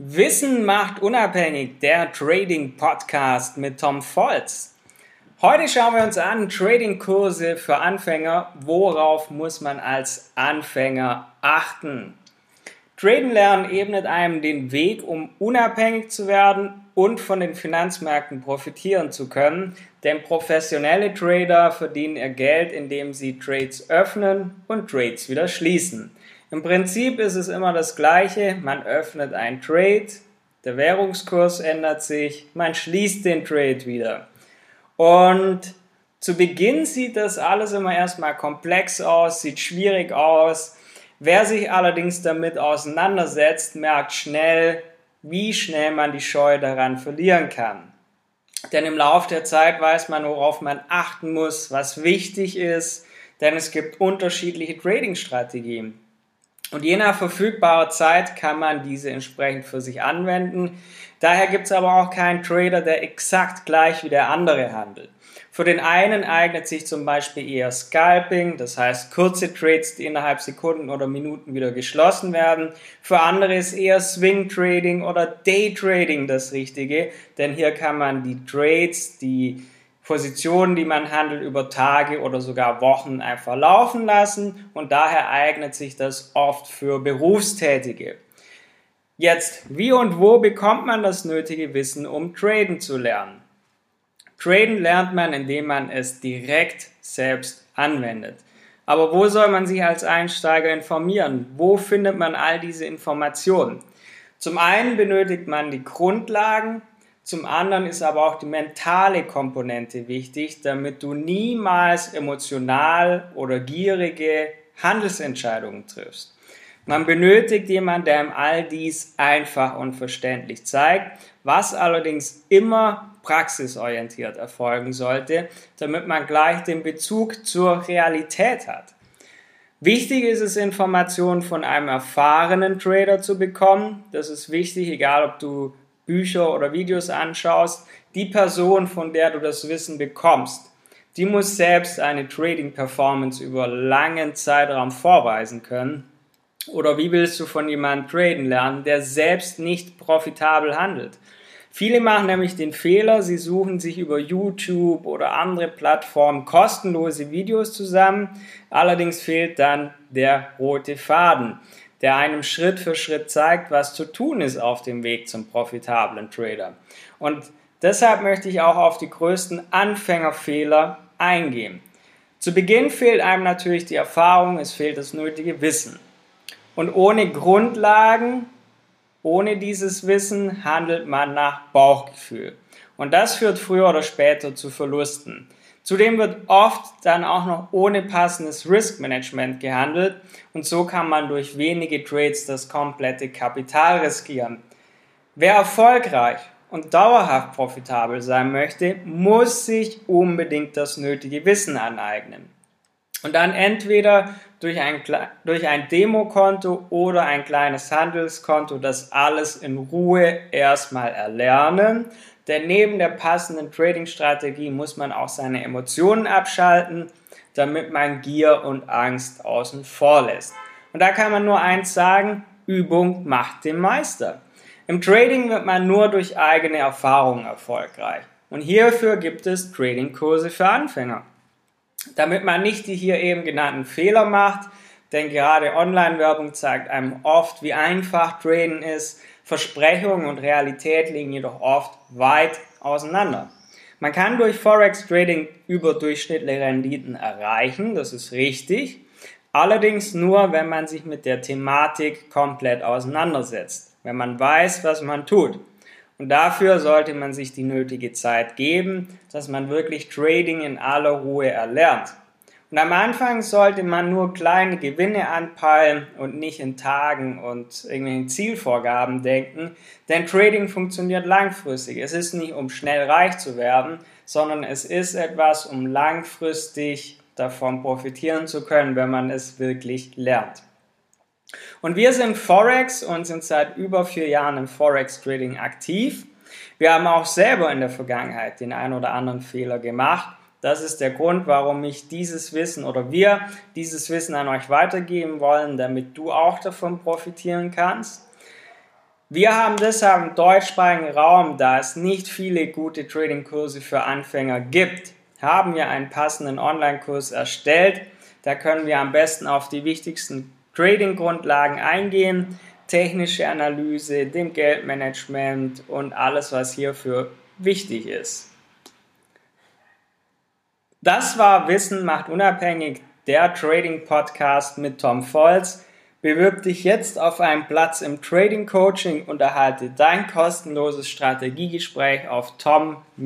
Wissen macht unabhängig, der Trading Podcast mit Tom Volz. Heute schauen wir uns an Trading-Kurse für Anfänger. Worauf muss man als Anfänger achten? Traden lernen ebnet einem den Weg, um unabhängig zu werden und von den Finanzmärkten profitieren zu können. Denn professionelle Trader verdienen ihr Geld, indem sie Trades öffnen und Trades wieder schließen. Im Prinzip ist es immer das Gleiche. Man öffnet ein Trade, der Währungskurs ändert sich, man schließt den Trade wieder. Und zu Beginn sieht das alles immer erstmal komplex aus, sieht schwierig aus. Wer sich allerdings damit auseinandersetzt, merkt schnell, wie schnell man die Scheu daran verlieren kann. Denn im Laufe der Zeit weiß man, worauf man achten muss, was wichtig ist, denn es gibt unterschiedliche Trading-Strategien. Und je nach verfügbarer Zeit kann man diese entsprechend für sich anwenden. Daher gibt es aber auch keinen Trader, der exakt gleich wie der andere handelt. Für den einen eignet sich zum Beispiel eher Scalping, das heißt kurze Trades, die innerhalb Sekunden oder Minuten wieder geschlossen werden. Für andere ist eher Swing Trading oder Day Trading das Richtige, denn hier kann man die Trades, die Positionen, die man handelt, über Tage oder sogar Wochen einfach laufen lassen und daher eignet sich das oft für Berufstätige. Jetzt, wie und wo bekommt man das nötige Wissen, um traden zu lernen? Traden lernt man, indem man es direkt selbst anwendet. Aber wo soll man sich als Einsteiger informieren? Wo findet man all diese Informationen? Zum einen benötigt man die Grundlagen, zum anderen ist aber auch die mentale Komponente wichtig, damit du niemals emotional oder gierige Handelsentscheidungen triffst. Man benötigt jemanden, der ihm all dies einfach und verständlich zeigt, was allerdings immer praxisorientiert erfolgen sollte, damit man gleich den Bezug zur Realität hat. Wichtig ist es, Informationen von einem erfahrenen Trader zu bekommen. Das ist wichtig, egal ob du Bücher oder Videos anschaust, die Person, von der du das Wissen bekommst, die muss selbst eine Trading Performance über langen Zeitraum vorweisen können. Oder wie willst du von jemandem traden lernen, der selbst nicht profitabel handelt? Viele machen nämlich den Fehler, sie suchen sich über YouTube oder andere Plattformen kostenlose Videos zusammen. Allerdings fehlt dann der rote Faden der einem Schritt für Schritt zeigt, was zu tun ist auf dem Weg zum profitablen Trader. Und deshalb möchte ich auch auf die größten Anfängerfehler eingehen. Zu Beginn fehlt einem natürlich die Erfahrung, es fehlt das nötige Wissen. Und ohne Grundlagen, ohne dieses Wissen handelt man nach Bauchgefühl. Und das führt früher oder später zu Verlusten. Zudem wird oft dann auch noch ohne passendes Risk Management gehandelt und so kann man durch wenige Trades das komplette Kapital riskieren. Wer erfolgreich und dauerhaft profitabel sein möchte, muss sich unbedingt das nötige Wissen aneignen. Und dann entweder durch ein, durch ein Demokonto oder ein kleines Handelskonto das alles in Ruhe erstmal erlernen denn neben der passenden Trading-Strategie muss man auch seine Emotionen abschalten, damit man Gier und Angst außen vor lässt. Und da kann man nur eins sagen, Übung macht den Meister. Im Trading wird man nur durch eigene Erfahrungen erfolgreich. Und hierfür gibt es Trading-Kurse für Anfänger. Damit man nicht die hier eben genannten Fehler macht, denn gerade Online-Werbung zeigt einem oft, wie einfach Traden ist. Versprechungen und Realität liegen jedoch oft weit auseinander. Man kann durch Forex Trading überdurchschnittliche Renditen erreichen, das ist richtig. Allerdings nur, wenn man sich mit der Thematik komplett auseinandersetzt, wenn man weiß, was man tut. Und dafür sollte man sich die nötige Zeit geben, dass man wirklich Trading in aller Ruhe erlernt. Und am Anfang sollte man nur kleine Gewinne anpeilen und nicht in Tagen und irgendwelchen Zielvorgaben denken, denn Trading funktioniert langfristig. Es ist nicht, um schnell reich zu werden, sondern es ist etwas, um langfristig davon profitieren zu können, wenn man es wirklich lernt. Und wir sind Forex und sind seit über vier Jahren im Forex Trading aktiv. Wir haben auch selber in der Vergangenheit den einen oder anderen Fehler gemacht das ist der Grund, warum ich dieses Wissen oder wir dieses Wissen an euch weitergeben wollen, damit du auch davon profitieren kannst. Wir haben deshalb im deutschsprachigen Raum, da es nicht viele gute Trading-Kurse für Anfänger gibt, haben wir einen passenden Online-Kurs erstellt. Da können wir am besten auf die wichtigsten Trading-Grundlagen eingehen, technische Analyse, dem Geldmanagement und alles, was hierfür wichtig ist. Das war Wissen macht unabhängig, der Trading Podcast mit Tom Volz. Bewirb dich jetzt auf einen Platz im Trading Coaching und erhalte dein kostenloses Strategiegespräch auf tom-volz.de.